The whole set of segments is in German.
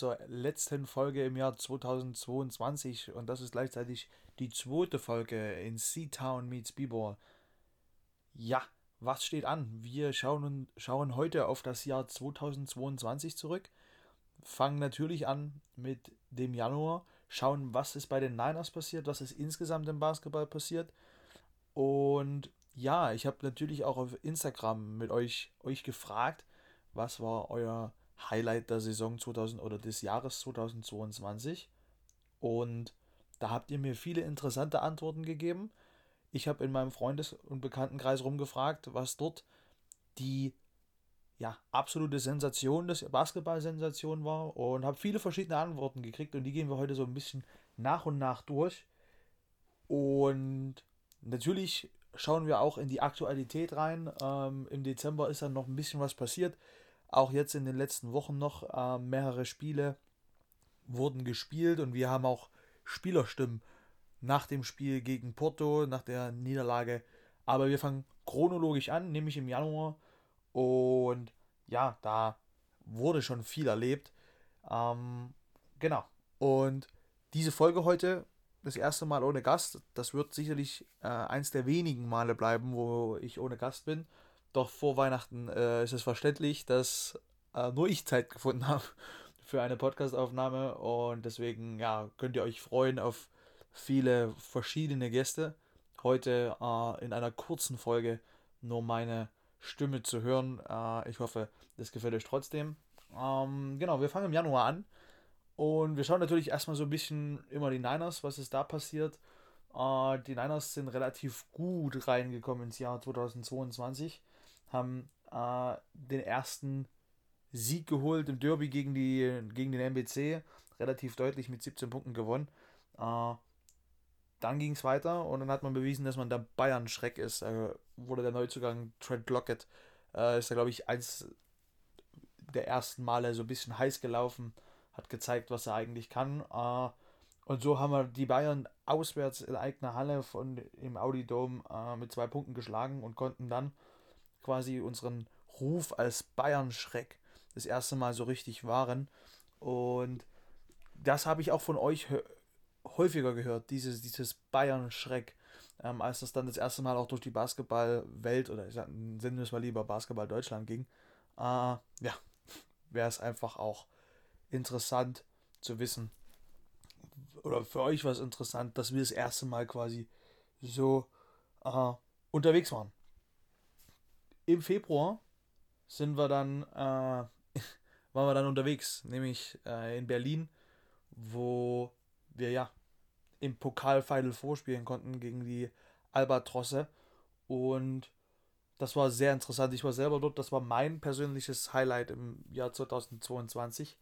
zur letzten Folge im Jahr 2022 und das ist gleichzeitig die zweite Folge in Seatown meets B-Ball. Ja, was steht an? Wir schauen, schauen heute auf das Jahr 2022 zurück, fangen natürlich an mit dem Januar, schauen, was ist bei den Niners passiert, was ist insgesamt im Basketball passiert und ja, ich habe natürlich auch auf Instagram mit euch, euch gefragt, was war euer Highlight der Saison 2000 oder des Jahres 2022. Und da habt ihr mir viele interessante Antworten gegeben. Ich habe in meinem Freundes- und Bekanntenkreis rumgefragt, was dort die ja, absolute Sensation des Basketball-Sensation war und habe viele verschiedene Antworten gekriegt und die gehen wir heute so ein bisschen nach und nach durch. Und natürlich schauen wir auch in die Aktualität rein. Ähm, Im Dezember ist dann noch ein bisschen was passiert. Auch jetzt in den letzten Wochen noch äh, mehrere Spiele wurden gespielt und wir haben auch Spielerstimmen nach dem Spiel gegen Porto, nach der Niederlage. Aber wir fangen chronologisch an, nämlich im Januar. Und ja, da wurde schon viel erlebt. Ähm, genau. Und diese Folge heute, das erste Mal ohne Gast, das wird sicherlich äh, eins der wenigen Male bleiben, wo ich ohne Gast bin. Doch vor Weihnachten äh, ist es verständlich, dass äh, nur ich Zeit gefunden habe für eine Podcastaufnahme und deswegen ja, könnt ihr euch freuen auf viele verschiedene Gäste. Heute äh, in einer kurzen Folge nur meine Stimme zu hören. Äh, ich hoffe, das gefällt euch trotzdem. Ähm, genau, wir fangen im Januar an und wir schauen natürlich erstmal so ein bisschen immer die Niners, was ist da passiert. Äh, die Niners sind relativ gut reingekommen ins Jahr 2022 haben äh, den ersten Sieg geholt im Derby gegen, die, gegen den MBC, relativ deutlich mit 17 Punkten gewonnen. Äh, dann ging es weiter und dann hat man bewiesen, dass man der Bayern-Schreck ist. Da wurde der Neuzugang Trent Lockett, äh, ist da glaube ich eins der ersten Male so ein bisschen heiß gelaufen, hat gezeigt, was er eigentlich kann. Äh, und so haben wir die Bayern auswärts in eigener Halle von, im Audi Dome äh, mit zwei Punkten geschlagen und konnten dann quasi unseren Ruf als Bayern-Schreck das erste Mal so richtig wahren. Und das habe ich auch von euch häufiger gehört, dieses, dieses Bayern-Schreck. Ähm, als das dann das erste Mal auch durch die Basketballwelt oder ich sag, wir es mal lieber Basketball Deutschland ging, äh, ja, wäre es einfach auch interessant zu wissen, oder für euch war es interessant, dass wir das erste Mal quasi so äh, unterwegs waren im Februar sind wir dann, äh, waren wir dann unterwegs, nämlich äh, in Berlin, wo wir ja im Pokal Final vorspielen konnten gegen die Albatrosse. Und das war sehr interessant. Ich war selber dort, das war mein persönliches Highlight im Jahr 2022,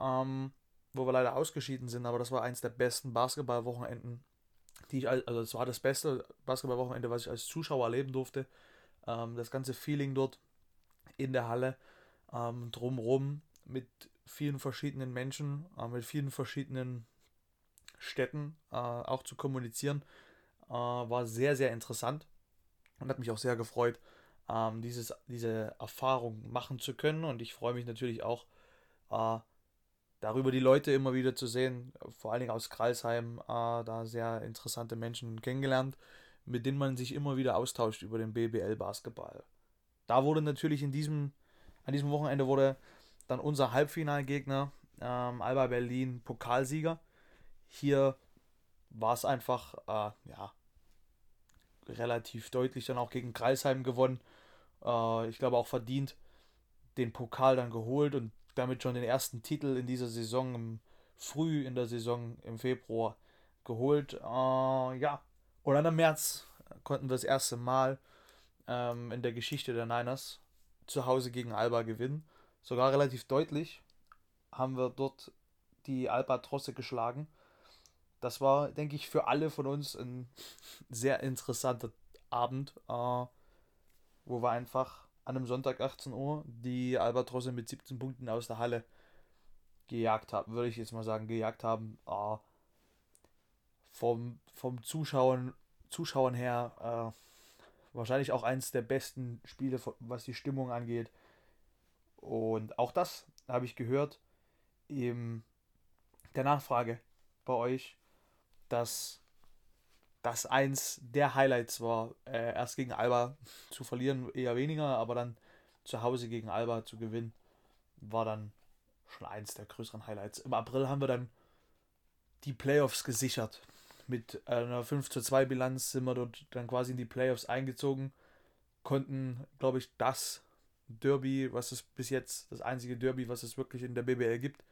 ähm, wo wir leider ausgeschieden sind, aber das war eins der besten Basketballwochenenden, die ich, also es war das beste Basketballwochenende, was ich als Zuschauer erleben durfte. Ähm, das ganze Feeling dort in der Halle ähm, drumherum mit vielen verschiedenen Menschen, äh, mit vielen verschiedenen Städten äh, auch zu kommunizieren, äh, war sehr, sehr interessant und hat mich auch sehr gefreut, ähm, dieses, diese Erfahrung machen zu können. Und ich freue mich natürlich auch äh, darüber, die Leute immer wieder zu sehen, vor allen Dingen aus Kreisheim, äh, da sehr interessante Menschen kennengelernt mit denen man sich immer wieder austauscht über den BBL-Basketball. Da wurde natürlich in diesem, an diesem Wochenende wurde dann unser Halbfinalgegner ähm, Alba Berlin Pokalsieger. Hier war es einfach, äh, ja, relativ deutlich dann auch gegen Kreisheim gewonnen. Äh, ich glaube auch verdient den Pokal dann geholt und damit schon den ersten Titel in dieser Saison, im, früh in der Saison im Februar geholt. Äh, ja, und dann im März konnten wir das erste Mal ähm, in der Geschichte der Niners zu Hause gegen Alba gewinnen. Sogar relativ deutlich haben wir dort die Albatrosse geschlagen. Das war, denke ich, für alle von uns ein sehr interessanter Abend, äh, wo wir einfach an einem Sonntag 18 Uhr die Albatrosse mit 17 Punkten aus der Halle gejagt haben, würde ich jetzt mal sagen, gejagt haben. Äh, vom, vom Zuschauen, Zuschauern her äh, wahrscheinlich auch eins der besten Spiele, was die Stimmung angeht. Und auch das habe ich gehört, eben der Nachfrage bei euch, dass das eins der Highlights war, äh, erst gegen Alba zu verlieren, eher weniger, aber dann zu Hause gegen Alba zu gewinnen, war dann schon eins der größeren Highlights. Im April haben wir dann die Playoffs gesichert. Mit einer 5 zu 2 Bilanz sind wir dort dann quasi in die Playoffs eingezogen, konnten, glaube ich, das Derby, was es bis jetzt, das einzige Derby, was es wirklich in der BBL gibt,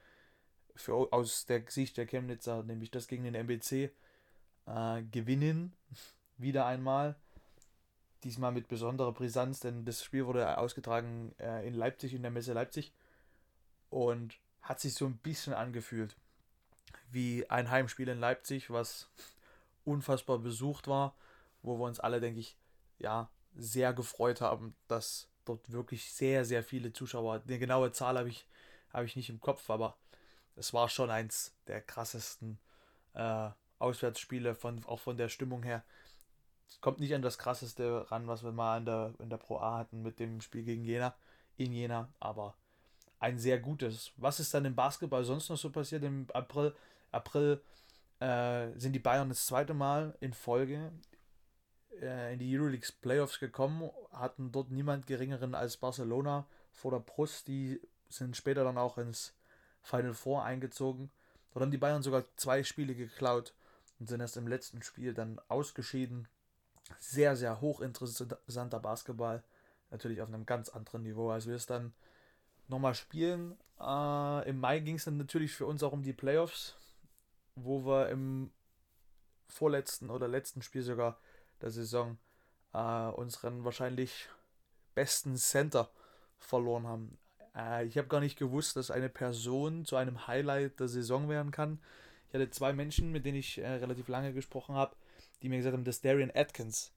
für, aus der Sicht der Chemnitzer, nämlich das gegen den MBC, äh, gewinnen. Wieder einmal. Diesmal mit besonderer Brisanz, denn das Spiel wurde ausgetragen äh, in Leipzig, in der Messe Leipzig. Und hat sich so ein bisschen angefühlt wie ein Heimspiel in Leipzig, was unfassbar besucht war, wo wir uns alle, denke ich, ja, sehr gefreut haben, dass dort wirklich sehr, sehr viele Zuschauer, eine genaue Zahl habe ich, habe ich nicht im Kopf, aber es war schon eins der krassesten äh, Auswärtsspiele, von, auch von der Stimmung her. Es kommt nicht an das krasseste ran, was wir mal in der, in der Pro A hatten mit dem Spiel gegen Jena, in Jena, aber ein sehr gutes. Was ist dann im Basketball sonst noch so passiert? Im April, April äh, sind die Bayern das zweite Mal in Folge äh, in die Euroleague Playoffs gekommen, hatten dort niemand geringeren als Barcelona vor der Brust. Die sind später dann auch ins Final Four eingezogen. Dort haben die Bayern sogar zwei Spiele geklaut und sind erst im letzten Spiel dann ausgeschieden. Sehr, sehr hochinteressanter Basketball. Natürlich auf einem ganz anderen Niveau, als wir es dann nochmal spielen. Äh, Im Mai ging es dann natürlich für uns auch um die Playoffs, wo wir im vorletzten oder letzten Spiel sogar der Saison äh, unseren wahrscheinlich besten Center verloren haben. Äh, ich habe gar nicht gewusst, dass eine Person zu einem Highlight der Saison werden kann. Ich hatte zwei Menschen, mit denen ich äh, relativ lange gesprochen habe, die mir gesagt haben, dass Darian Atkins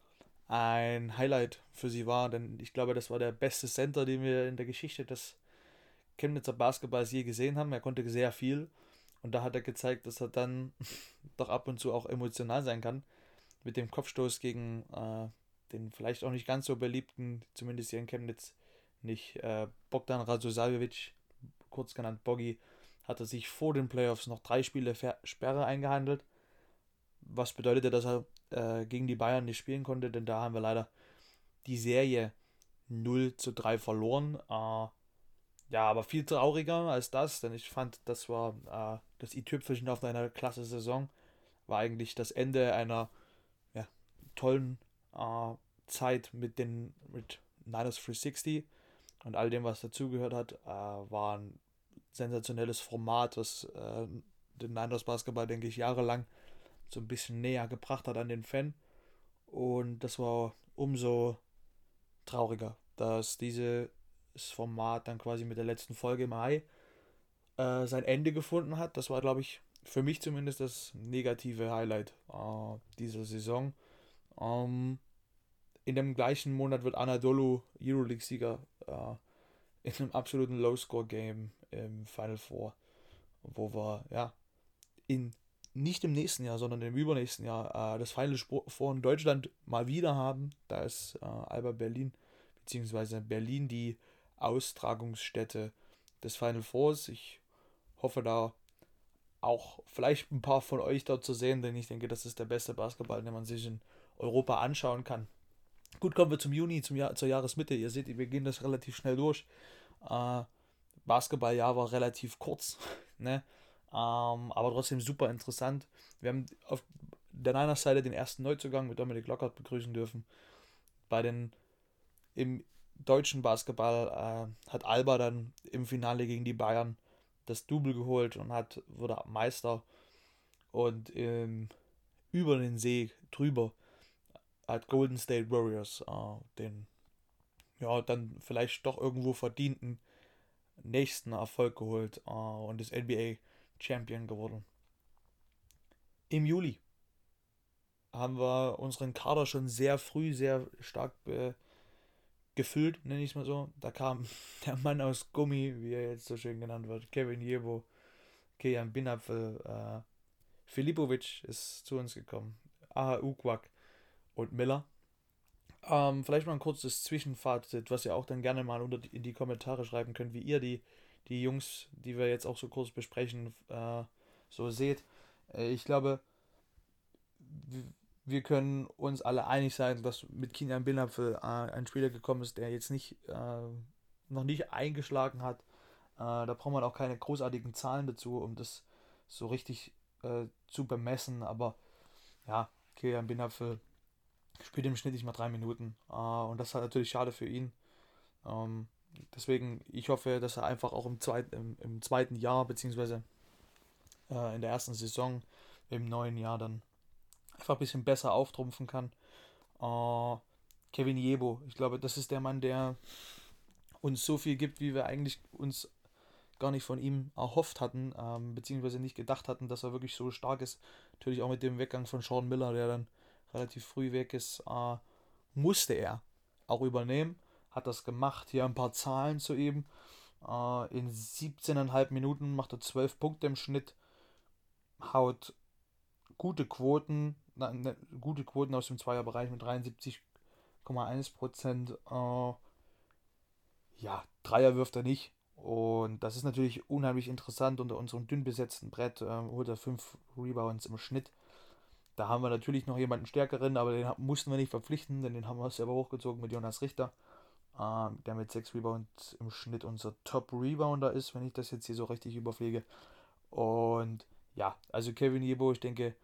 ein Highlight für sie war, denn ich glaube, das war der beste Center, den wir in der Geschichte des Chemnitzer Basketballs je gesehen haben. Er konnte sehr viel und da hat er gezeigt, dass er dann doch ab und zu auch emotional sein kann. Mit dem Kopfstoß gegen äh, den vielleicht auch nicht ganz so beliebten, zumindest hier in Chemnitz, nicht äh, Bogdan Radosaljevic, kurz genannt Boggy, hat er sich vor den Playoffs noch drei Spiele Sperre eingehandelt. Was bedeutete, dass er äh, gegen die Bayern nicht spielen konnte, denn da haben wir leider die Serie 0 zu 3 verloren. Äh, ja, aber viel trauriger als das, denn ich fand, das war äh, das i-Tüpfelchen auf einer klasse Saison. War eigentlich das Ende einer ja, tollen äh, Zeit mit den mit Niners 360 und all dem, was dazugehört hat. Äh, war ein sensationelles Format, das äh, den Niners Basketball, denke ich, jahrelang so ein bisschen näher gebracht hat an den Fan. Und das war umso trauriger, dass diese das Format dann quasi mit der letzten Folge im Mai äh, sein Ende gefunden hat. Das war, glaube ich, für mich zumindest das negative Highlight äh, dieser Saison. Ähm, in dem gleichen Monat wird Anadolu Euroleague-Sieger äh, in einem absoluten Low-Score-Game im Final Four, wo wir ja in nicht im nächsten Jahr, sondern im übernächsten Jahr äh, das Final Four in Deutschland mal wieder haben. Da ist äh, Alba Berlin, beziehungsweise Berlin die Austragungsstätte des Final Fours. Ich hoffe da auch vielleicht ein paar von euch dort zu sehen, denn ich denke, das ist der beste Basketball, den man sich in Europa anschauen kann. Gut, kommen wir zum Juni, zum Jahr, zur Jahresmitte. Ihr seht, wir gehen das relativ schnell durch. Äh, Basketballjahr war relativ kurz, ne? Ähm, aber trotzdem super interessant. Wir haben auf der Niners Seite den ersten Neuzugang mit Dominik Lockhart begrüßen dürfen. Bei den im deutschen Basketball äh, hat Alba dann im Finale gegen die Bayern das Double geholt und hat wurde Meister und ähm, über den See drüber hat Golden State Warriors äh, den ja dann vielleicht doch irgendwo verdienten nächsten Erfolg geholt äh, und ist NBA Champion geworden. Im Juli haben wir unseren Kader schon sehr früh sehr stark be gefüllt, nenne ich es mal so. Da kam der Mann aus Gummi, wie er jetzt so schön genannt wird, Kevin Jebo, Kejan Binapfel, äh, Filipovic ist zu uns gekommen, Aha Ukwak und Miller. Ähm, vielleicht mal ein kurzes Zwischenfazit, was ihr auch dann gerne mal unter die, in die Kommentare schreiben könnt, wie ihr die, die Jungs, die wir jetzt auch so kurz besprechen, äh, so seht. Äh, ich glaube, wir können uns alle einig sein, dass mit Kilian Binapfel äh, ein Spieler gekommen ist, der jetzt nicht äh, noch nicht eingeschlagen hat. Äh, da braucht man auch keine großartigen Zahlen dazu, um das so richtig äh, zu bemessen. Aber ja, Kilian Binapfel spielt im Schnitt nicht mal drei Minuten. Äh, und das ist halt natürlich schade für ihn. Ähm, deswegen, ich hoffe, dass er einfach auch im, zweit, im, im zweiten Jahr, beziehungsweise äh, in der ersten Saison im neuen Jahr dann einfach ein bisschen besser auftrumpfen kann. Uh, Kevin Jebo, ich glaube, das ist der Mann, der uns so viel gibt, wie wir eigentlich uns gar nicht von ihm erhofft hatten, ähm, beziehungsweise nicht gedacht hatten, dass er wirklich so stark ist. Natürlich auch mit dem Weggang von Sean Miller, der dann relativ früh weg ist, äh, musste er auch übernehmen. Hat das gemacht. Hier ein paar Zahlen zu ihm. Äh, in 17,5 Minuten macht er 12 Punkte im Schnitt. Haut gute Quoten, na, ne, gute Quoten aus dem Zweierbereich mit 73,1 Prozent. Äh, ja, Dreier wirft er nicht. Und das ist natürlich unheimlich interessant. Unter unserem dünn besetzten Brett äh, holt er 5 Rebounds im Schnitt. Da haben wir natürlich noch jemanden stärkeren, aber den mussten wir nicht verpflichten, denn den haben wir selber hochgezogen mit Jonas Richter, äh, der mit 6 Rebounds im Schnitt unser Top-Rebounder ist, wenn ich das jetzt hier so richtig überpflege. Und ja, also Kevin Jebo, ich denke,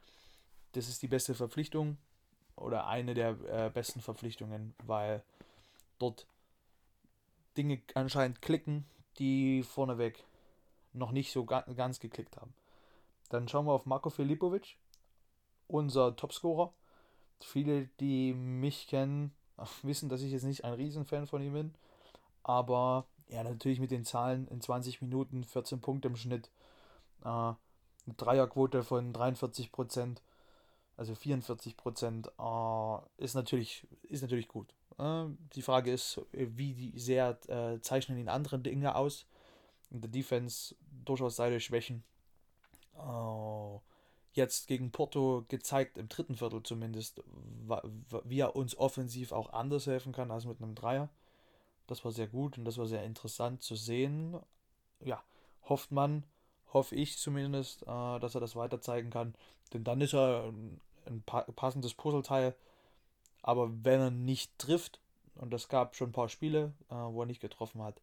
das ist die beste Verpflichtung oder eine der äh, besten Verpflichtungen, weil dort Dinge anscheinend klicken, die vorneweg noch nicht so ga ganz geklickt haben. Dann schauen wir auf Marco Filipovic, unser Topscorer. Viele, die mich kennen, wissen, dass ich jetzt nicht ein Riesenfan von ihm bin. Aber ja, natürlich mit den Zahlen in 20 Minuten 14 Punkte im Schnitt. Äh, eine Dreierquote von 43 Prozent, also 44 Prozent, äh, ist, natürlich, ist natürlich gut. Äh, die Frage ist, wie sehr äh, zeichnen ihn andere Dinge aus. In der Defense durchaus seine Schwächen. Äh, jetzt gegen Porto gezeigt, im dritten Viertel zumindest, wie er uns offensiv auch anders helfen kann als mit einem Dreier. Das war sehr gut und das war sehr interessant zu sehen. Ja, hofft man, hoffe ich zumindest, äh, dass er das weiter zeigen kann. Denn dann ist er ein, ein passendes Puzzleteil. Aber wenn er nicht trifft, und es gab schon ein paar Spiele, äh, wo er nicht getroffen hat,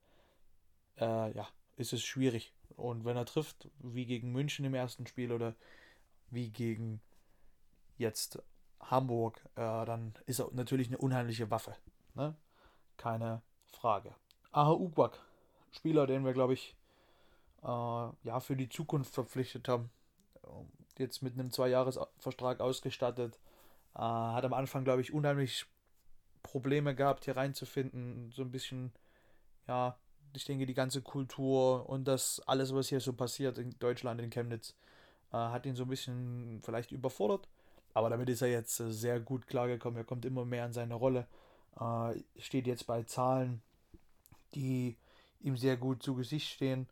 äh, ja, ist es schwierig. Und wenn er trifft, wie gegen München im ersten Spiel oder wie gegen jetzt Hamburg, äh, dann ist er natürlich eine unheimliche Waffe. Ne? Keine Frage. Aha Ugbak, Spieler, den wir, glaube ich, äh, ja, für die Zukunft verpflichtet haben. Jetzt mit einem Zweijahresvertrag ausgestattet. Äh, hat am Anfang, glaube ich, unheimlich Probleme gehabt, hier reinzufinden. So ein bisschen, ja, ich denke, die ganze Kultur und das alles, was hier so passiert in Deutschland, in Chemnitz, äh, hat ihn so ein bisschen vielleicht überfordert. Aber damit ist er jetzt äh, sehr gut klargekommen. Er kommt immer mehr in seine Rolle. Äh, steht jetzt bei Zahlen, die ihm sehr gut zu Gesicht stehen.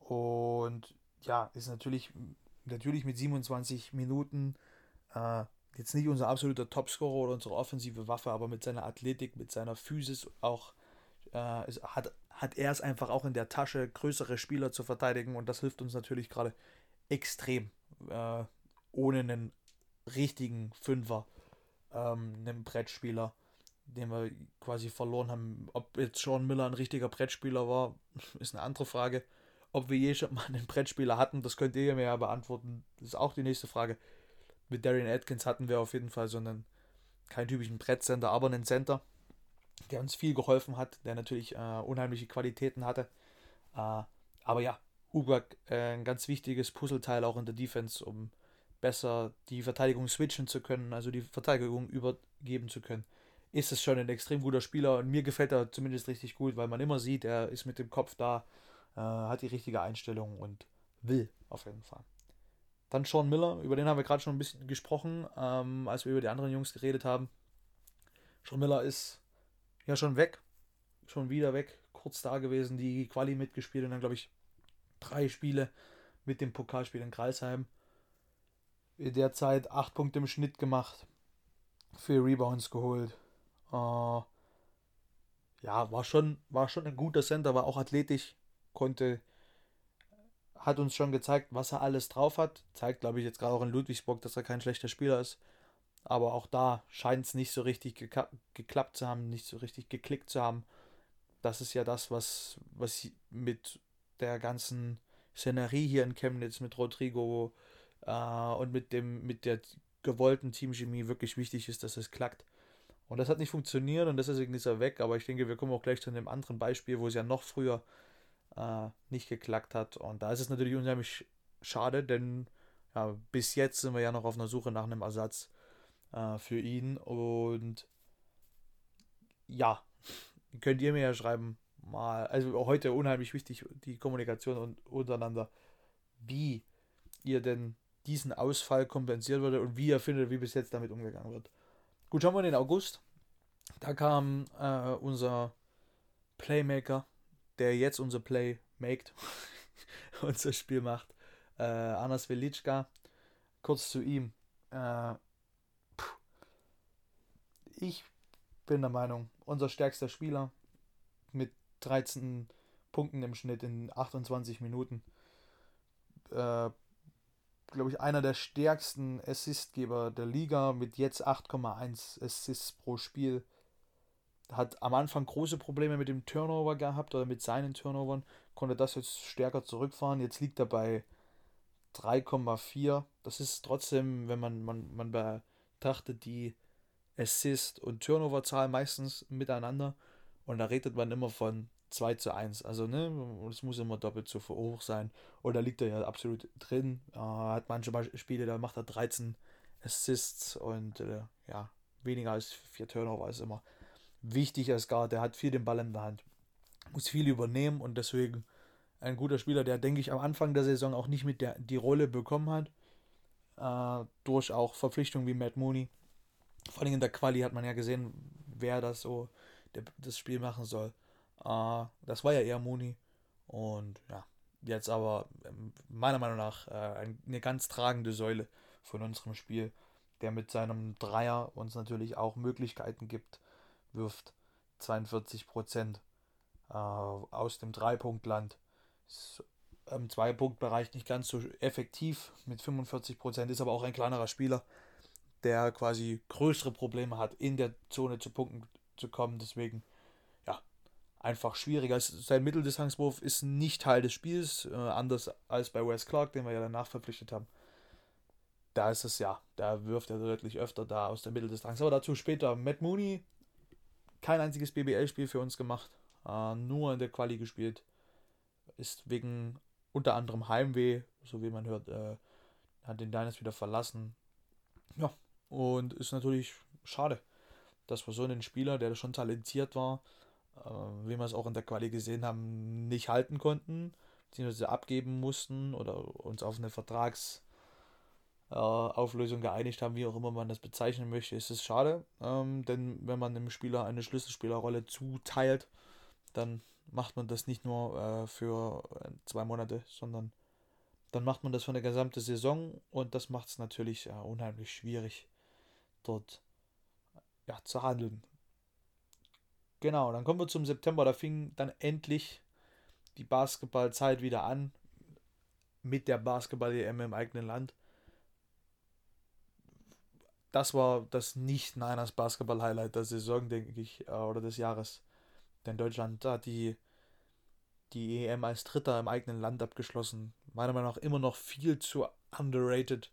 Und ja, ist natürlich, natürlich mit 27 Minuten äh, jetzt nicht unser absoluter Topscorer oder unsere offensive Waffe, aber mit seiner Athletik, mit seiner Physis auch äh, hat, hat er es einfach auch in der Tasche, größere Spieler zu verteidigen und das hilft uns natürlich gerade extrem. Äh, ohne einen richtigen Fünfer, ähm, einen Brettspieler, den wir quasi verloren haben. Ob jetzt Sean Miller ein richtiger Brettspieler war, ist eine andere Frage. Ob wir je schon mal einen Brettspieler hatten, das könnt ihr mir ja beantworten. Das ist auch die nächste Frage. Mit Darian Atkins hatten wir auf jeden Fall so einen, keinen typischen Brettcenter, aber einen Center, der uns viel geholfen hat, der natürlich äh, unheimliche Qualitäten hatte. Äh, aber ja, Ubak äh, ein ganz wichtiges Puzzleteil auch in der Defense, um besser die Verteidigung switchen zu können, also die Verteidigung übergeben zu können. Ist es schon ein extrem guter Spieler und mir gefällt er zumindest richtig gut, weil man immer sieht, er ist mit dem Kopf da, äh, hat die richtige Einstellung und will auf jeden Fall. Dann Sean Miller, über den haben wir gerade schon ein bisschen gesprochen, ähm, als wir über die anderen Jungs geredet haben. Sean Miller ist ja schon weg, schon wieder weg, kurz da gewesen, die Quali mitgespielt und dann glaube ich drei Spiele mit dem Pokalspiel in Kreisheim. In der Zeit acht Punkte im Schnitt gemacht, vier Rebounds geholt. Äh, ja, war schon, war schon ein guter Center, war auch athletisch, konnte, hat uns schon gezeigt, was er alles drauf hat. Zeigt, glaube ich, jetzt gerade auch in Ludwigsburg, dass er kein schlechter Spieler ist. Aber auch da scheint es nicht so richtig geklappt zu haben, nicht so richtig geklickt zu haben. Das ist ja das, was, was mit der ganzen Szenerie hier in Chemnitz, mit Rodrigo äh, und mit, dem, mit der gewollten Teamchemie wirklich wichtig ist, dass es klappt. Und das hat nicht funktioniert und deswegen ist er weg. Aber ich denke, wir kommen auch gleich zu einem anderen Beispiel, wo es ja noch früher äh, nicht geklackt hat. Und da ist es natürlich unheimlich schade, denn ja, bis jetzt sind wir ja noch auf einer Suche nach einem Ersatz äh, für ihn. Und ja, könnt ihr mir ja schreiben, mal, also heute unheimlich wichtig, die Kommunikation untereinander, wie ihr denn diesen Ausfall kompensiert wurde und wie ihr findet, wie bis jetzt damit umgegangen wird. Gut, schauen wir in den August. Da kam äh, unser Playmaker, der jetzt unser Play maked, unser Spiel macht, äh, Anas Velitschka. Kurz zu ihm. Äh, ich bin der Meinung, unser stärkster Spieler mit 13 Punkten im Schnitt in 28 Minuten. Äh, glaube ich, einer der stärksten Assistgeber der Liga mit jetzt 8,1 Assists pro Spiel. Hat am Anfang große Probleme mit dem Turnover gehabt oder mit seinen Turnovern, konnte das jetzt stärker zurückfahren. Jetzt liegt er bei 3,4. Das ist trotzdem, wenn man, man, man betrachtet die Assist- und Turnover-Zahl meistens miteinander und da redet man immer von 2 zu 1. Also, ne, es muss immer doppelt so hoch sein. Und da liegt er ja absolut drin. Äh, hat manche Spiele, da macht er 13 Assists und äh, ja, weniger als 4 Turnover ist immer wichtig als Guard. Der hat viel den Ball in der Hand, muss viel übernehmen und deswegen ein guter Spieler, der, denke ich, am Anfang der Saison auch nicht mit der die Rolle bekommen hat. Äh, durch auch Verpflichtungen wie Matt Mooney. Vor allem in der Quali hat man ja gesehen, wer das so der, das Spiel machen soll. Uh, das war ja eher Muni. Und ja, jetzt aber ähm, meiner Meinung nach äh, eine ganz tragende Säule von unserem Spiel, der mit seinem Dreier uns natürlich auch Möglichkeiten gibt, wirft 42 Prozent äh, aus dem Dreipunktland. Im Zwei-Punkt-Bereich nicht ganz so effektiv mit 45 Prozent, ist aber auch ein kleinerer Spieler, der quasi größere Probleme hat, in der Zone zu Punkten zu kommen. Deswegen einfach schwieriger. Sein Mitteldistanzwurf ist nicht Teil des Spiels, äh, anders als bei Wes Clark, den wir ja danach verpflichtet haben. Da ist es ja, da wirft er deutlich öfter da aus der Mitteldistanz. Aber dazu später. Matt Mooney, kein einziges BBL-Spiel für uns gemacht, äh, nur in der Quali gespielt. Ist wegen unter anderem Heimweh, so wie man hört, äh, hat den Diners wieder verlassen. Ja, und ist natürlich schade, dass wir so einen Spieler, der schon talentiert war, äh, wie wir es auch in der Quali gesehen haben, nicht halten konnten, beziehungsweise abgeben mussten oder uns auf eine Vertragsauflösung äh, geeinigt haben, wie auch immer man das bezeichnen möchte, ist es schade. Ähm, denn wenn man einem Spieler eine Schlüsselspielerrolle zuteilt, dann macht man das nicht nur äh, für äh, zwei Monate, sondern dann macht man das für eine gesamte Saison und das macht es natürlich äh, unheimlich schwierig, dort ja, zu handeln. Genau, dann kommen wir zum September. Da fing dann endlich die Basketballzeit wieder an. Mit der Basketball-EM im eigenen Land. Das war das Nicht-Niners Basketball-Highlight der Saison, denke ich, äh, oder des Jahres. Denn Deutschland hat die, die EM als Dritter im eigenen Land abgeschlossen. Meiner Meinung nach immer noch viel zu underrated,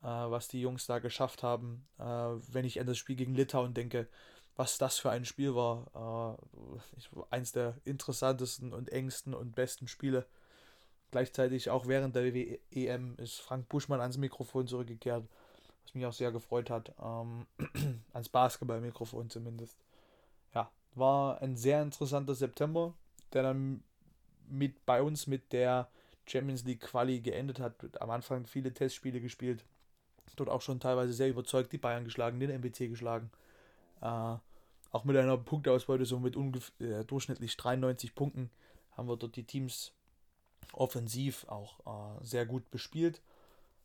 äh, was die Jungs da geschafft haben. Äh, wenn ich an das Spiel gegen Litauen denke, was das für ein Spiel war. Eins der interessantesten und engsten und besten Spiele. Gleichzeitig auch während der EM ist Frank Buschmann ans Mikrofon zurückgekehrt, was mich auch sehr gefreut hat. Ähm, ans Basketballmikrofon zumindest. Ja, war ein sehr interessanter September, der dann mit bei uns mit der Champions League Quali geendet hat. Am Anfang viele Testspiele gespielt. Dort auch schon teilweise sehr überzeugt die Bayern geschlagen, den MBC geschlagen. Äh, auch mit einer Punktausbeute so mit äh, durchschnittlich 93 Punkten haben wir dort die Teams offensiv auch äh, sehr gut bespielt,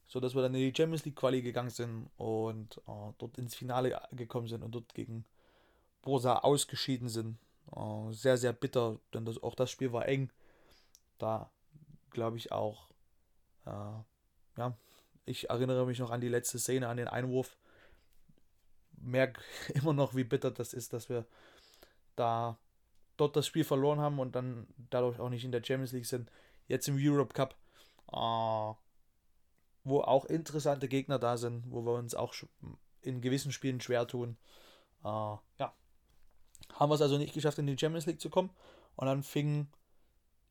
sodass wir dann in die Champions League Quali gegangen sind und äh, dort ins Finale gekommen sind und dort gegen Borsa ausgeschieden sind. Äh, sehr, sehr bitter, denn das, auch das Spiel war eng. da glaube ich auch, äh, ja, ich erinnere mich noch an die letzte Szene, an den Einwurf. Merke immer noch, wie bitter das ist, dass wir da dort das Spiel verloren haben und dann dadurch auch nicht in der Champions League sind. Jetzt im Europe Cup, äh, wo auch interessante Gegner da sind, wo wir uns auch in gewissen Spielen schwer tun. Äh, ja, haben wir es also nicht geschafft, in die Champions League zu kommen. Und dann fing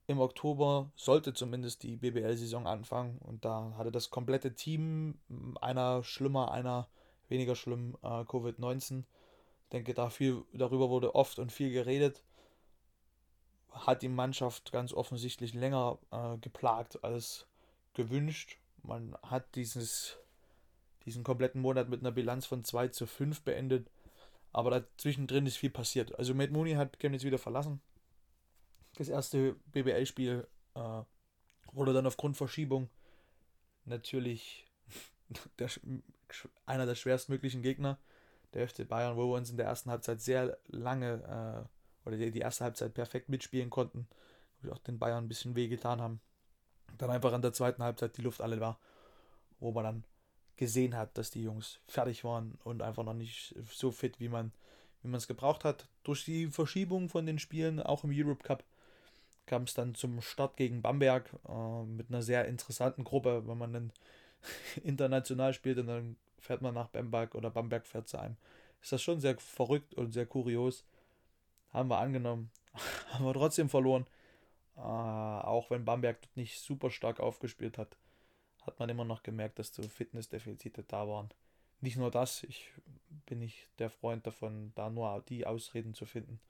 im Oktober, sollte zumindest die BBL-Saison anfangen. Und da hatte das komplette Team, einer schlimmer, einer weniger schlimm, äh, Covid-19. Ich denke, da viel, darüber wurde oft und viel geredet. Hat die Mannschaft ganz offensichtlich länger äh, geplagt als gewünscht. Man hat dieses, diesen kompletten Monat mit einer Bilanz von 2 zu 5 beendet. Aber dazwischen drin ist viel passiert. Also Matt Mooney hat Chemnitz wieder verlassen. Das erste BBL-Spiel äh, wurde dann aufgrund Verschiebung natürlich der, einer der schwerstmöglichen Gegner der FC Bayern, wo wir uns in der ersten Halbzeit sehr lange äh, oder die, die, erste Halbzeit perfekt mitspielen konnten, wo wir auch den Bayern ein bisschen wehgetan haben. Dann einfach in der zweiten Halbzeit die Luft alle war, wo man dann gesehen hat, dass die Jungs fertig waren und einfach noch nicht so fit, wie man wie man es gebraucht hat. Durch die Verschiebung von den Spielen, auch im Europe Cup, kam es dann zum Start gegen Bamberg äh, mit einer sehr interessanten Gruppe. Wenn man dann international spielt und dann fährt man nach Bamberg oder Bamberg fährt zu einem, ist das schon sehr verrückt und sehr kurios. Haben wir angenommen, haben wir trotzdem verloren. Äh, auch wenn Bamberg nicht super stark aufgespielt hat hat man immer noch gemerkt, dass so Fitnessdefizite da waren. Nicht nur das, ich bin nicht der Freund davon, da nur die Ausreden zu finden.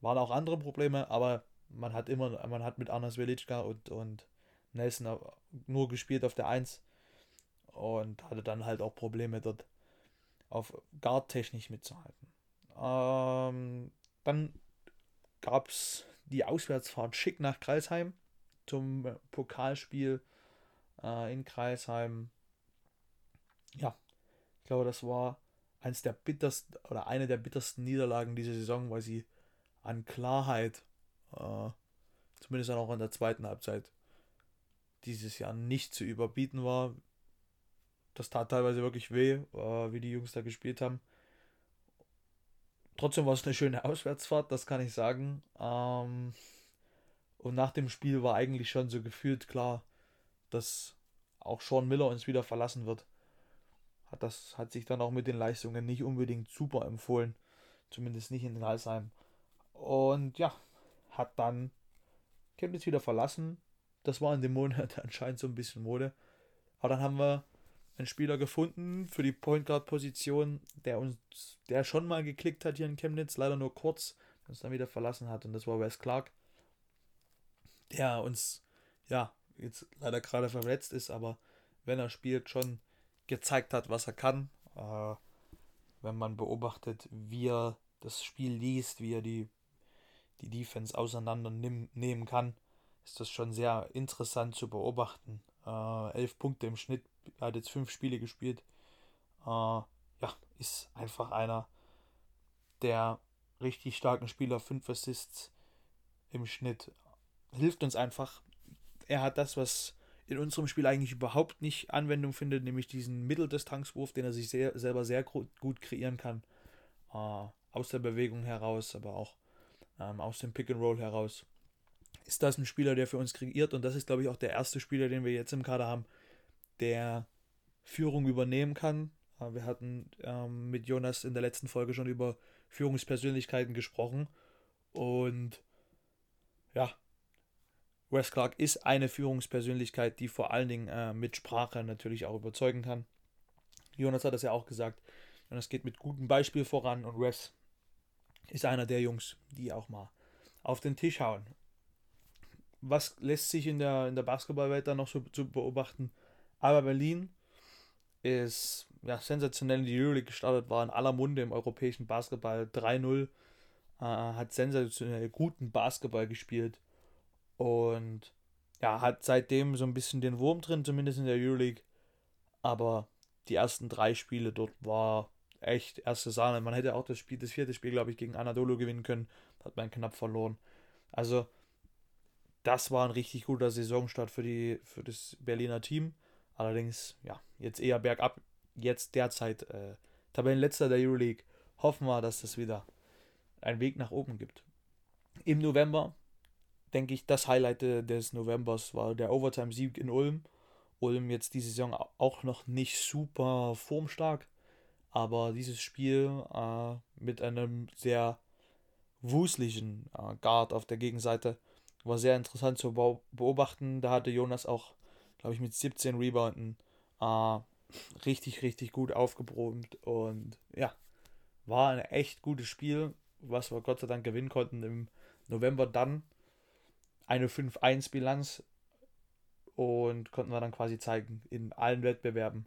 Waren auch andere Probleme, aber man hat immer, man hat mit Anas Velicka und, und Nelson nur gespielt auf der 1 und hatte dann halt auch Probleme dort auf Guard-technisch mitzuhalten. Ähm, dann gab es die Auswärtsfahrt schick nach Kreisheim zum Pokalspiel äh, in Kreisheim. Ja, ich glaube, das war eins der bittersten oder eine der bittersten Niederlagen dieser Saison, weil sie an Klarheit, äh, zumindest auch in der zweiten Halbzeit, dieses Jahr nicht zu überbieten war. Das tat teilweise wirklich weh, äh, wie die Jungs da gespielt haben. Trotzdem war es eine schöne Auswärtsfahrt, das kann ich sagen. Ähm, und nach dem Spiel war eigentlich schon so gefühlt klar, dass auch Sean Miller uns wieder verlassen wird. Hat das hat sich dann auch mit den Leistungen nicht unbedingt super empfohlen, zumindest nicht in Galsheim. Und ja, hat dann Chemnitz wieder verlassen. Das war in dem Monat anscheinend so ein bisschen Mode. Aber dann haben wir einen Spieler gefunden für die Point Guard Position, der uns, der schon mal geklickt hat hier in Chemnitz, leider nur kurz, uns dann wieder verlassen hat. Und das war Wes Clark, der uns ja jetzt leider gerade verletzt ist, aber wenn er spielt, schon gezeigt hat, was er kann. Äh, wenn man beobachtet, wie er das Spiel liest, wie er die, die Defense auseinander nehmen kann, ist das schon sehr interessant zu beobachten. Äh, elf Punkte im Schnitt, hat jetzt fünf Spiele gespielt. Äh, ja, ist einfach einer der richtig starken Spieler, fünf Assists im Schnitt. Hilft uns einfach er hat das, was in unserem Spiel eigentlich überhaupt nicht Anwendung findet, nämlich diesen Mitteldistanzwurf, den er sich sehr, selber sehr gut kreieren kann. Äh, aus der Bewegung heraus, aber auch ähm, aus dem Pick and Roll heraus. Ist das ein Spieler, der für uns kreiert und das ist, glaube ich, auch der erste Spieler, den wir jetzt im Kader haben, der Führung übernehmen kann. Äh, wir hatten ähm, mit Jonas in der letzten Folge schon über Führungspersönlichkeiten gesprochen und ja, Wes Clark ist eine Führungspersönlichkeit, die vor allen Dingen äh, mit Sprache natürlich auch überzeugen kann. Jonas hat das ja auch gesagt. Es geht mit gutem Beispiel voran und Wes ist einer der Jungs, die auch mal auf den Tisch hauen. Was lässt sich in der, in der Basketballwelt dann noch so zu beobachten? Aber Berlin ist ja, sensationell in die Euroleague gestartet, war in aller Munde im europäischen Basketball 3-0, äh, hat sensationell guten Basketball gespielt und ja, hat seitdem so ein bisschen den Wurm drin, zumindest in der Euroleague. Aber die ersten drei Spiele dort war echt erste Sahne. Man hätte auch das Spiel, das vierte Spiel, glaube ich, gegen Anadolu gewinnen können. Hat man knapp verloren. Also, das war ein richtig guter Saisonstart für, die, für das Berliner Team. Allerdings, ja, jetzt eher bergab. Jetzt derzeit äh, Tabellenletzter der Euroleague. Hoffen wir, dass es wieder einen Weg nach oben gibt. Im November, denke ich, das Highlight des Novembers war der Overtime-Sieg in Ulm. Ulm jetzt die Saison auch noch nicht super formstark, aber dieses Spiel äh, mit einem sehr wuseligen äh, Guard auf der Gegenseite war sehr interessant zu beobachten. Da hatte Jonas auch, glaube ich, mit 17 Rebounden äh, richtig, richtig gut aufgebrummt und ja, war ein echt gutes Spiel, was wir Gott sei Dank gewinnen konnten im November dann eine 5-1-Bilanz und konnten wir dann quasi zeigen in allen Wettbewerben,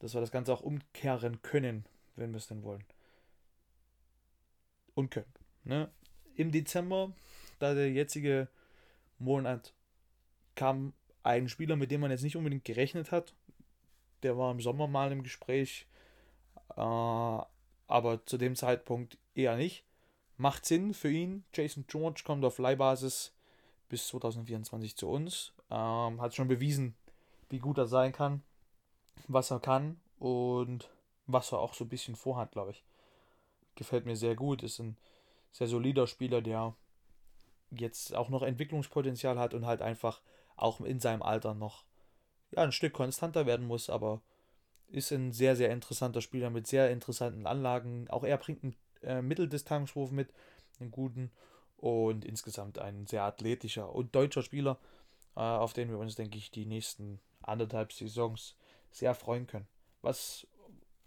dass wir das Ganze auch umkehren können, wenn wir es denn wollen. Und können. Ne? Im Dezember, da der jetzige Monat, kam ein Spieler, mit dem man jetzt nicht unbedingt gerechnet hat. Der war im Sommer mal im Gespräch, äh, aber zu dem Zeitpunkt eher nicht. Macht Sinn für ihn. Jason George kommt auf Leihbasis bis 2024 zu uns. Ähm, hat schon bewiesen, wie gut er sein kann, was er kann und was er auch so ein bisschen vorhat, glaube ich. Gefällt mir sehr gut. Ist ein sehr solider Spieler, der jetzt auch noch Entwicklungspotenzial hat und halt einfach auch in seinem Alter noch ja, ein Stück konstanter werden muss, aber ist ein sehr, sehr interessanter Spieler mit sehr interessanten Anlagen. Auch er bringt einen äh, Mitteldistanzwurf mit, einen guten und insgesamt ein sehr athletischer und deutscher Spieler, äh, auf den wir uns, denke ich, die nächsten anderthalb Saisons sehr freuen können. Was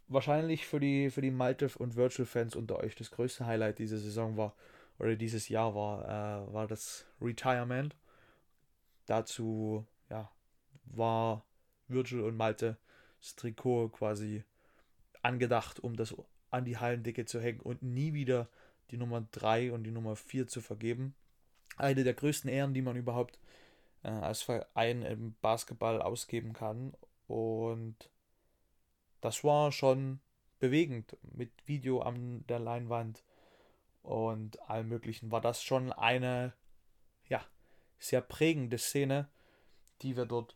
wahrscheinlich für die, für die Malte und Virtual-Fans unter euch das größte Highlight dieser Saison war, oder dieses Jahr war, äh, war das Retirement. Dazu ja, war Virgil und Malte das Trikot quasi angedacht, um das an die Hallendecke zu hängen und nie wieder die Nummer 3 und die Nummer 4 zu vergeben. Eine der größten Ehren, die man überhaupt äh, als Verein im Basketball ausgeben kann. Und das war schon bewegend mit Video an der Leinwand und allem Möglichen. War das schon eine sehr prägende Szene, die wir dort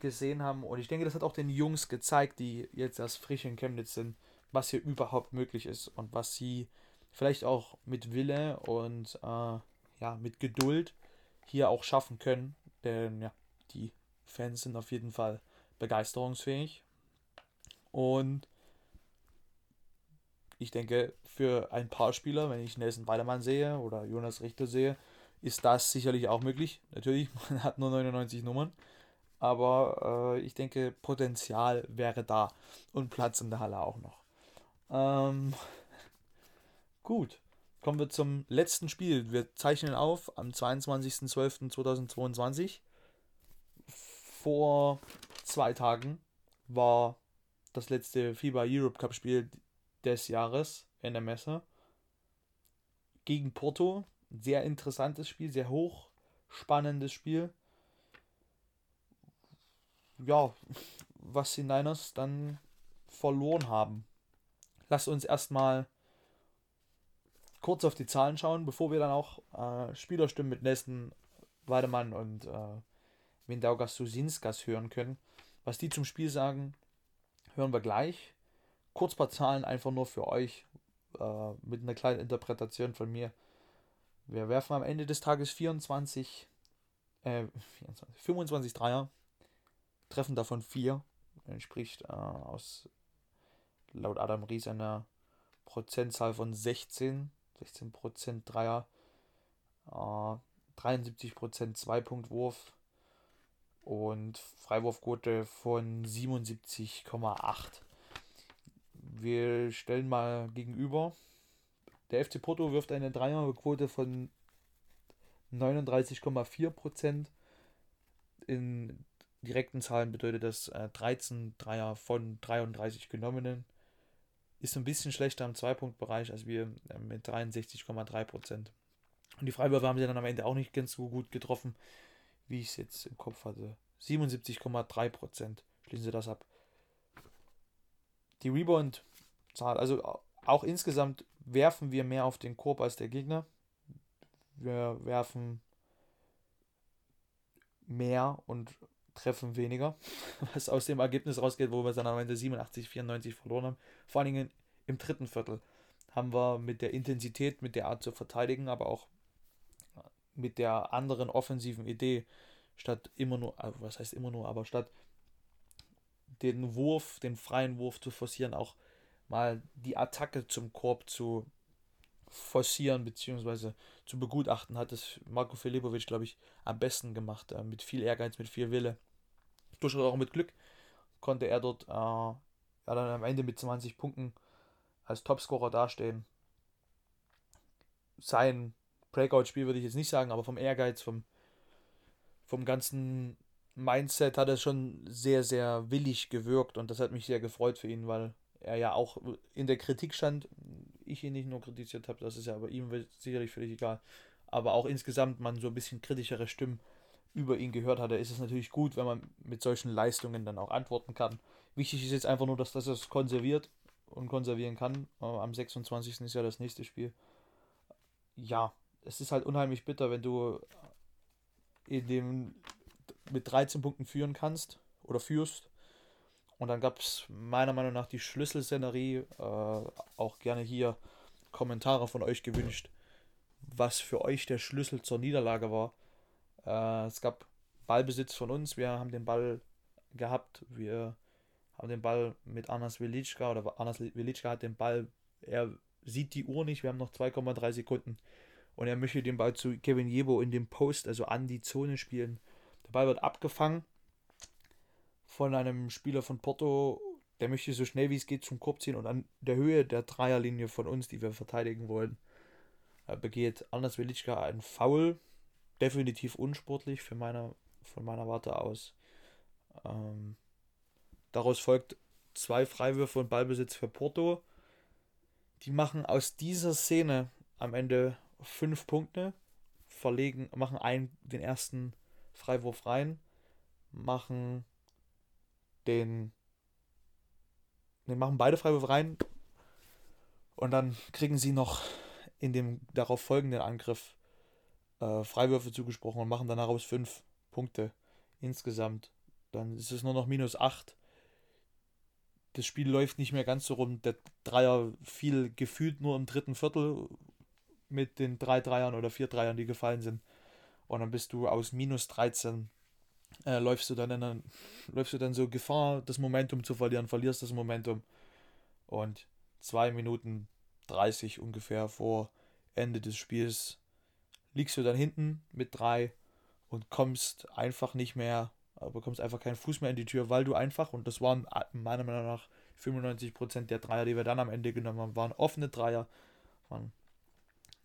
gesehen haben. Und ich denke, das hat auch den Jungs gezeigt, die jetzt erst frisch in Chemnitz sind, was hier überhaupt möglich ist und was sie vielleicht auch mit Wille und äh, ja, mit Geduld hier auch schaffen können. Denn ja, die Fans sind auf jeden Fall begeisterungsfähig. Und ich denke, für ein paar Spieler, wenn ich Nelson Weidemann sehe oder Jonas Richter sehe, ist das sicherlich auch möglich. Natürlich, man hat nur 99 Nummern. Aber äh, ich denke, Potenzial wäre da. Und Platz in der Halle auch noch. Ähm, gut. Kommen wir zum letzten Spiel. Wir zeichnen auf am 22.12.2022. Vor zwei Tagen war das letzte FIBA Europe Cup Spiel des Jahres in der Messe. Gegen Porto. Sehr interessantes Spiel, sehr hoch spannendes Spiel. Ja, was die Niners dann verloren haben. Lasst uns erstmal kurz auf die Zahlen schauen, bevor wir dann auch äh, Spielerstimmen mit Nelson Weidemann und äh, Mindaugas Susinskas hören können. Was die zum Spiel sagen, hören wir gleich. Kurz paar Zahlen einfach nur für euch äh, mit einer kleinen Interpretation von mir. Wir werfen am Ende des Tages 24, äh, 24 25 Dreier, treffen davon 4, entspricht äh, aus laut Adam Ries einer Prozentzahl von 16, 16% Dreier, äh, 73% Zweipunktwurf und Freiwurfquote von 77,8. Wir stellen mal gegenüber. Der FC Porto wirft eine Dreierquote von 39,4%. In direkten Zahlen bedeutet das äh, 13 Dreier von 33 genommenen. Ist ein bisschen schlechter im Zweipunktbereich als wir äh, mit 63,3%. Und die Freiwürfe haben sie dann am Ende auch nicht ganz so gut getroffen, wie ich es jetzt im Kopf hatte. 77,3% schließen sie das ab. Die Rebound-Zahl, also auch insgesamt werfen wir mehr auf den Korb als der Gegner. Wir werfen mehr und treffen weniger, was aus dem Ergebnis rausgeht, wo wir dann am Ende 87, 94 verloren haben. Vor allen Dingen im dritten Viertel haben wir mit der Intensität, mit der Art zu verteidigen, aber auch mit der anderen offensiven Idee, statt immer nur, also was heißt immer nur, aber statt den Wurf, den freien Wurf zu forcieren, auch mal die Attacke zum Korb zu forcieren bzw. zu begutachten, hat es Marco Filipovic, glaube ich, am besten gemacht. Äh, mit viel Ehrgeiz, mit viel Wille. Durchaus auch mit Glück konnte er dort äh, ja, dann am Ende mit 20 Punkten als Topscorer dastehen. Sein Breakout-Spiel würde ich jetzt nicht sagen, aber vom Ehrgeiz, vom, vom ganzen Mindset hat er schon sehr, sehr willig gewirkt und das hat mich sehr gefreut für ihn, weil er ja auch in der Kritik stand. Ich ihn nicht nur kritisiert habe, das ist ja aber ihm sicherlich völlig egal. Aber auch insgesamt man so ein bisschen kritischere Stimmen über ihn gehört hatte, ist es natürlich gut, wenn man mit solchen Leistungen dann auch antworten kann. Wichtig ist jetzt einfach nur, dass das es konserviert und konservieren kann. Äh, am 26. ist ja das nächste Spiel. Ja, es ist halt unheimlich bitter, wenn du in dem mit 13 Punkten führen kannst oder führst und dann gab es meiner Meinung nach die Schlüsselszenerie. Äh, auch gerne hier Kommentare von euch gewünscht, was für euch der Schlüssel zur Niederlage war. Äh, es gab Ballbesitz von uns. Wir haben den Ball gehabt. Wir haben den Ball mit Anas Velitschka oder Anas Velitschka hat den Ball. Er sieht die Uhr nicht. Wir haben noch 2,3 Sekunden. Und er möchte den Ball zu Kevin Jebo in dem Post, also an die Zone spielen. Der Ball wird abgefangen von einem Spieler von Porto, der möchte so schnell wie es geht zum Korb ziehen und an der Höhe der Dreierlinie von uns, die wir verteidigen wollen, äh, begeht Anders Velitschka einen Foul. Definitiv unsportlich für meine, von meiner Warte aus. Ähm, daraus folgt zwei Freiwürfe und Ballbesitz für Porto. Die machen aus dieser Szene am Ende fünf Punkte, verlegen, machen einen, den ersten Freiwurf rein, machen den. Ne, machen beide Freiwürfe rein. Und dann kriegen sie noch in dem darauf folgenden Angriff äh, Freiwürfe zugesprochen und machen dann daraus fünf Punkte insgesamt. Dann ist es nur noch minus acht. Das Spiel läuft nicht mehr ganz so rum. Der Dreier fiel gefühlt nur im dritten Viertel mit den drei Dreiern oder vier Dreiern, die gefallen sind. Und dann bist du aus minus 13 äh, läufst du dann in läufst du dann so Gefahr, das Momentum zu verlieren, verlierst das Momentum. Und zwei Minuten 30 ungefähr vor Ende des Spiels liegst du dann hinten mit drei und kommst einfach nicht mehr, äh, bekommst einfach keinen Fuß mehr in die Tür, weil du einfach, und das waren meiner Meinung nach 95% der Dreier, die wir dann am Ende genommen haben, waren offene Dreier, waren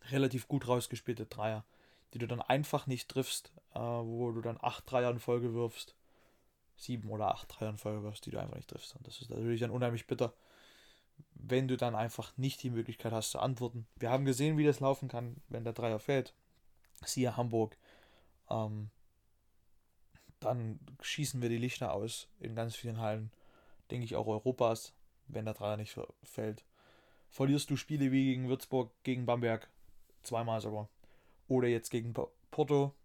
relativ gut rausgespielte Dreier die du dann einfach nicht triffst, äh, wo du dann acht Dreier in Folge wirfst. Sieben oder acht Dreier in Folge wirfst, die du einfach nicht triffst. Und das ist natürlich dann unheimlich bitter, wenn du dann einfach nicht die Möglichkeit hast zu antworten. Wir haben gesehen, wie das laufen kann, wenn der Dreier fällt. Siehe Hamburg. Ähm, dann schießen wir die Lichter aus in ganz vielen Hallen, denke ich auch Europas, wenn der Dreier nicht fällt. Verlierst du Spiele wie gegen Würzburg, gegen Bamberg, zweimal sogar oder jetzt gegen Porto.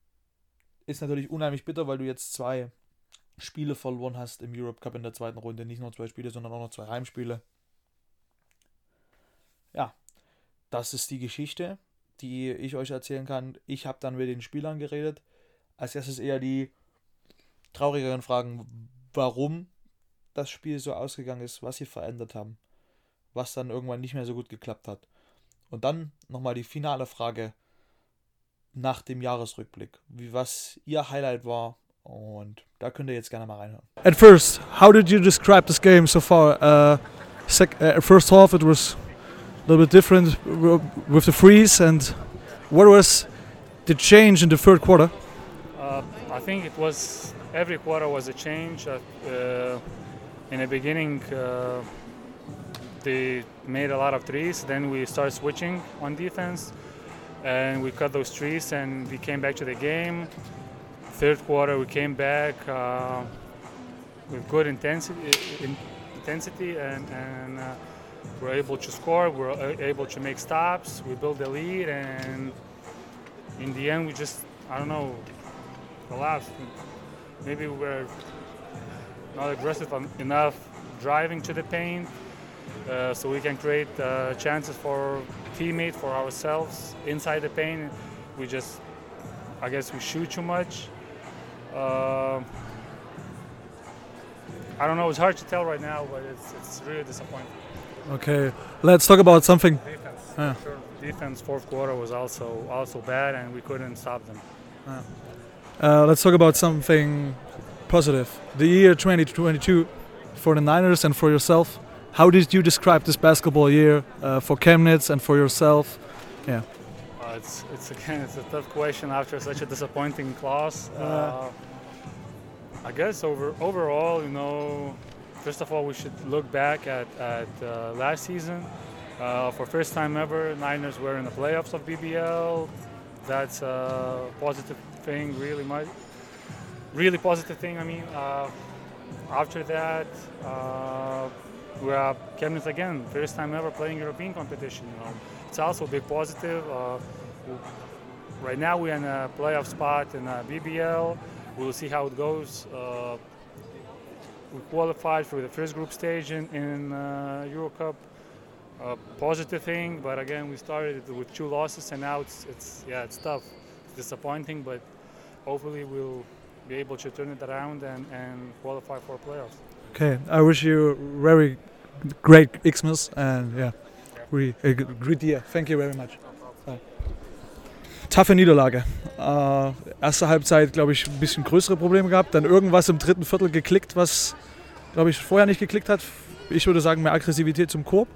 Ist natürlich unheimlich bitter, weil du jetzt zwei Spiele verloren hast im Europe Cup in der zweiten Runde. Nicht nur zwei Spiele, sondern auch noch zwei Heimspiele. Ja, das ist die Geschichte, die ich euch erzählen kann. Ich habe dann mit den Spielern geredet. Als erstes eher die traurigeren Fragen, warum das Spiel so ausgegangen ist, was sie verändert haben, was dann irgendwann nicht mehr so gut geklappt hat. Und dann nochmal die finale Frage, nach dem Jahresrückblick, wie was ihr Highlight war. Und da könnt ihr jetzt gerne mal reinhören. At first, how did you describe this game so far? Uh, sec uh, first half, it was a little bit different with the freeze. And what was the change in the third quarter? Uh, I think it was every quarter was a change. Uh, uh, in the beginning, uh, they made a lot of threes. Then we started switching on defense and we cut those trees and we came back to the game. Third quarter, we came back uh, with good intensity, intensity and, and uh, we're able to score. We're able to make stops. We build the lead, and in the end, we just I don't know. collapsed. Maybe we're not aggressive enough driving to the paint, uh, so we can create uh, chances for teammate, for ourselves inside the paint. We just, I guess, we shoot too much. Uh, I don't know. It's hard to tell right now, but it's it's really disappointing. Okay, let's talk about something. Defense, Yeah. sure. Defense fourth quarter was also also bad, and we couldn't stop them. Uh, let's talk about something positive. The year 2022 for the Niners and for yourself. How did you describe this basketball year uh, for Chemnitz and for yourself? Uh, it's it's again it's a tough question after such a disappointing class. Uh, I guess over overall, you know, first of all, we should look back at at uh, last season. Uh, for first time ever, Niners were in the playoffs of BBL. That's a positive thing, really much. Really positive thing. I mean, uh, after that, we are Chemnitz again, first time ever playing European competition. You know, it's also a big positive. Uh, right now we're in a playoff spot in uh, BBL. We'll see how it goes. Uh, we qualified for the first group stage in, in uh, Euro Cup. Positive thing, but again we started with two losses and now it's it's yeah it's tough, it's disappointing, but hopefully we'll be able to turn it around and, and qualify for playoffs. Okay, I wish you very great Xmas and yeah, we a great year. Thank you very much. Taffe Niederlage. Äh, erste Halbzeit, glaube ich, ein bisschen größere Probleme gehabt. Dann irgendwas im dritten Viertel geklickt, was, glaube ich, vorher nicht geklickt hat. Ich würde sagen, mehr Aggressivität zum Korb.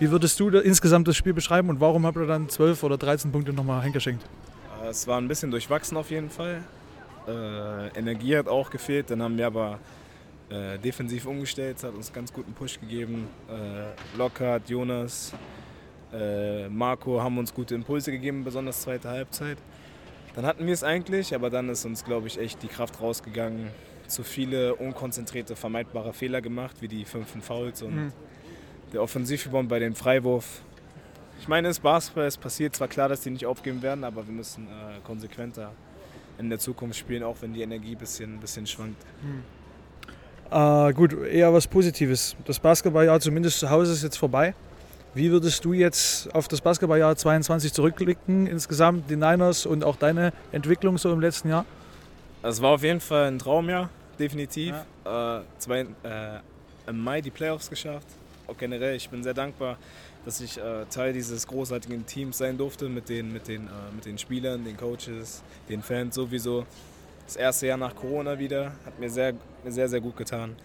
Wie würdest du da insgesamt das Spiel beschreiben und warum habt ihr dann 12 oder 13 Punkte nochmal hingeschenkt? Äh, Es war ein bisschen durchwachsen auf jeden Fall. Äh, Energie hat auch gefehlt, dann haben wir aber äh, defensiv umgestellt, es hat uns ganz guten Push gegeben. Äh, Lockhart, Jonas, äh, Marco haben uns gute Impulse gegeben, besonders zweite Halbzeit. Dann hatten wir es eigentlich, aber dann ist uns, glaube ich, echt die Kraft rausgegangen. Zu viele unkonzentrierte, vermeidbare Fehler gemacht, wie die fünften Fouls und Mhm. der Offensivrebound bei dem Freiwurf. Ich meine, es ist Basketball, es passiert zwar klar, dass die nicht aufgeben werden, aber wir müssen äh, konsequenter in der Zukunft spielen, auch wenn die Energie ein bisschen, bisschen schwankt. Äh, gut, eher was Positives. Das Basketballjahr zumindest zu Hause ist jetzt vorbei. Wie würdest du jetzt auf das Basketballjahr 22 zurückblicken insgesamt, die Niners und auch deine Entwicklung so im letzten Jahr? Es war auf jeden Fall ein Traumjahr, definitiv. Äh, zwei, äh, Im Mai die Playoffs geschafft. Auch generell, ich bin sehr dankbar, dass ich äh, Teil dieses großartigen Teams sein durfte mit den, mit, den, äh, mit den Spielern, den Coaches, den Fans sowieso. Das erste Jahr nach Corona wieder hat mir sehr, mir sehr, sehr gut getan.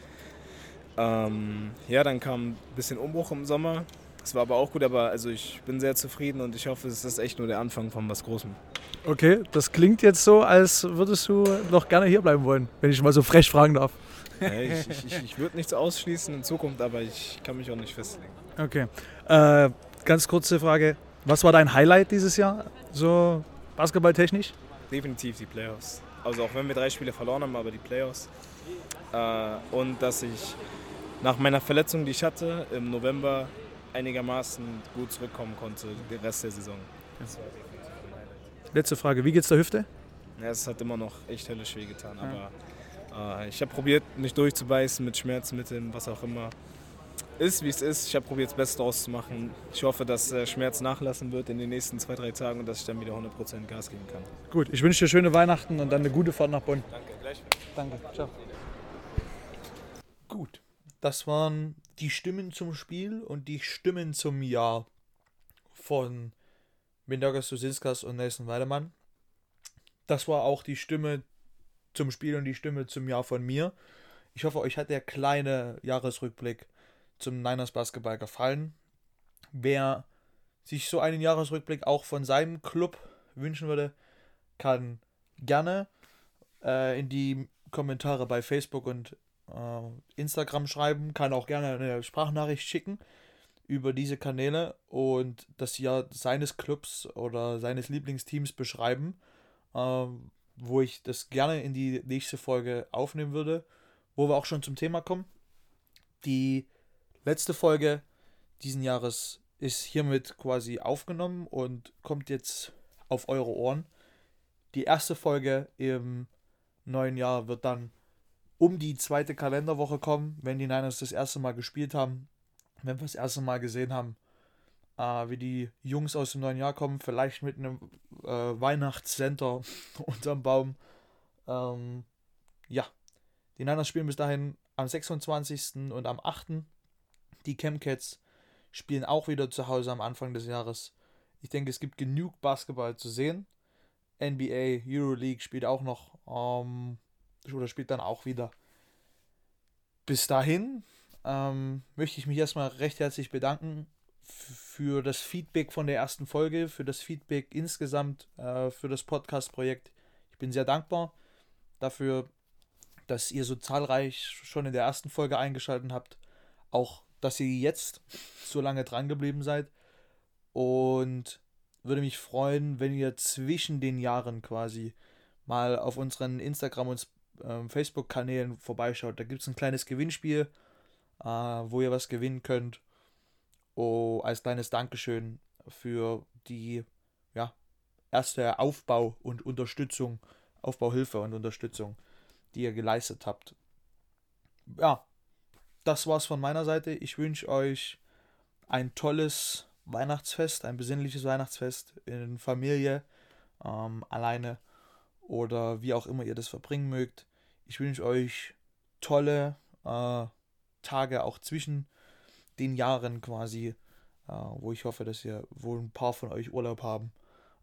Ähm, ja, dann kam ein bisschen Umbruch im Sommer. Es war aber auch gut, aber also ich bin sehr zufrieden und ich hoffe, es ist echt nur der Anfang von was Großem. Okay, das klingt jetzt so, als würdest du noch gerne hier bleiben wollen, wenn ich mal so frech fragen darf. Ich ich, ich, ich würde nichts ausschließen in Zukunft, aber ich kann mich auch nicht festlegen. Okay. Äh, ganz kurze Frage. Was war dein Highlight dieses Jahr, so basketballtechnisch? Definitiv die Playoffs. Also auch wenn wir drei Spiele verloren haben, aber die Playoffs. Äh, und dass ich nach meiner Verletzung, die ich hatte, im November einigermaßen gut zurückkommen konnte, den Rest der Saison. Letzte Frage. Wie geht's der Hüfte? Ja, es hat immer noch echt höllisch wehgetan, aber äh, ich habe probiert, mich durchzubeißen mit Schmerzmitteln, was auch immer. Ist wie es ist. Ich habe probiert, das Beste daraus zu machen. Ich hoffe, dass der Schmerz nachlassen wird in den nächsten zwei, drei Tagen und dass ich dann wieder 100% Gas geben kann. Gut, ich wünsche dir schöne Weihnachten und dann eine gute Fahrt nach Bonn. Danke, gleich. Danke. Ciao. Gut, das waren die Stimmen zum Spiel und die Stimmen zum Jahr von Mindagas Susinskas und Nelson Weidemann. Das war auch die Stimme zum Spiel und die Stimme zum Jahr von mir. Ich hoffe, euch hat der kleine Jahresrückblick zum Niners Basketball gefallen. Wer sich so einen Jahresrückblick auch von seinem Club wünschen würde, kann gerne äh, in die Kommentare bei Facebook und äh, Instagram schreiben, kann auch gerne eine Sprachnachricht schicken über diese Kanäle und das Jahr seines Clubs oder seines Lieblingsteams beschreiben, äh, wo ich das gerne in die nächste Folge aufnehmen würde, wo wir auch schon zum Thema kommen. Die letzte Folge diesen Jahres ist hiermit quasi aufgenommen und kommt jetzt auf eure Ohren. Die erste Folge im neuen Jahr wird dann um die zweite Kalenderwoche kommen, wenn die Niners das erste Mal gespielt haben, wenn wir das erste Mal gesehen haben, äh, wie die Jungs aus dem neuen Jahr kommen, vielleicht mit einem äh, Weihnachtscenter unterm Baum. Ähm, ja, die Niners spielen bis dahin am 26. und am 8. Die Chemcats spielen auch wieder zu Hause am Anfang des Jahres. Ich denke, es gibt genug Basketball zu sehen. NBA, Euroleague spielt auch noch ähm, oder spielt dann auch wieder. Bis dahin ähm, möchte ich mich erstmal recht herzlich bedanken für das Feedback von der ersten Folge, für das Feedback insgesamt äh, für das Podcast-Projekt. Ich bin sehr dankbar dafür, dass ihr so zahlreich schon in der ersten Folge eingeschaltet habt. Auch, dass ihr jetzt so lange dran geblieben seid. Und würde mich freuen, wenn ihr zwischen den Jahren quasi mal auf unseren Instagram- und äh, Facebook-Kanälen vorbeischaut. Da gibt es ein kleines Gewinnspiel, äh, wo ihr was gewinnen könnt. Oh, als kleines Dankeschön für die ja, erste Aufbau und Unterstützung, Aufbauhilfe und Unterstützung, die ihr geleistet habt. Ja, das war's von meiner Seite. Ich wünsche euch ein tolles Weihnachtsfest, ein besinnliches Weihnachtsfest in Familie, ähm, alleine oder wie auch immer ihr das verbringen mögt. Ich wünsche euch tolle äh, Tage auch zwischen den Jahren quasi, äh, wo ich hoffe, dass ihr, wo ein paar von euch Urlaub haben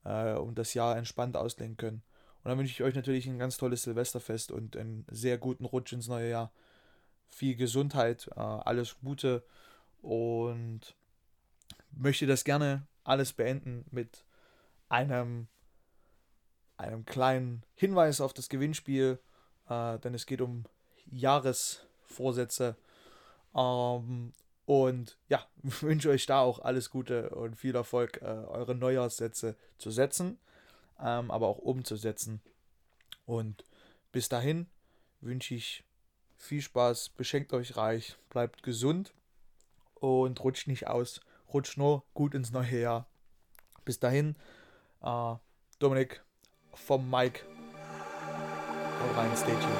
äh, und das Jahr entspannt auslegen können. Und dann wünsche ich euch natürlich ein ganz tolles Silvesterfest und einen sehr guten Rutsch ins neue Jahr. Viel Gesundheit, äh, alles Gute und möchte das gerne alles beenden mit einem, einem kleinen Hinweis auf das Gewinnspiel, äh, denn es geht um Jahresvorsätze. Ähm, und ja, wünsche euch da auch alles Gute und viel Erfolg, äh, eure Neujahrssätze zu setzen, ähm, aber auch umzusetzen. Und bis dahin wünsche ich viel Spaß, beschenkt euch reich, bleibt gesund und rutscht nicht aus rutscht nur gut ins neue Jahr. Bis dahin, äh, Dominik vom Mike. Und rein, stay tuned.